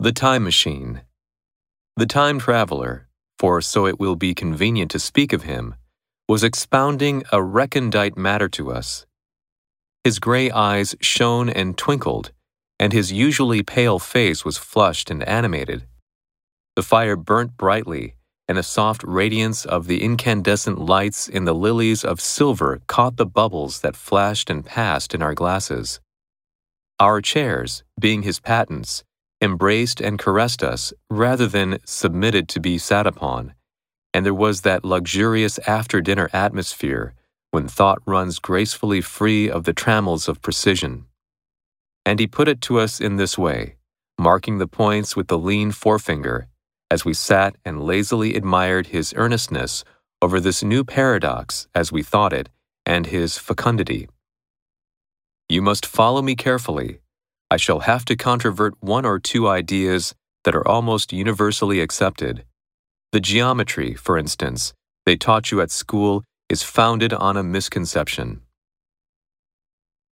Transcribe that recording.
The Time Machine. The time traveler, for so it will be convenient to speak of him, was expounding a recondite matter to us. His gray eyes shone and twinkled, and his usually pale face was flushed and animated. The fire burnt brightly, and the soft radiance of the incandescent lights in the lilies of silver caught the bubbles that flashed and passed in our glasses. Our chairs, being his patents, embraced and caressed us rather than submitted to be sat upon, and there was that luxurious after dinner atmosphere when thought runs gracefully free of the trammels of precision. And he put it to us in this way, marking the points with the lean forefinger, as we sat and lazily admired his earnestness over this new paradox, as we thought it, and his fecundity. You must follow me carefully, I shall have to controvert one or two ideas that are almost universally accepted. The geometry, for instance, they taught you at school is founded on a misconception.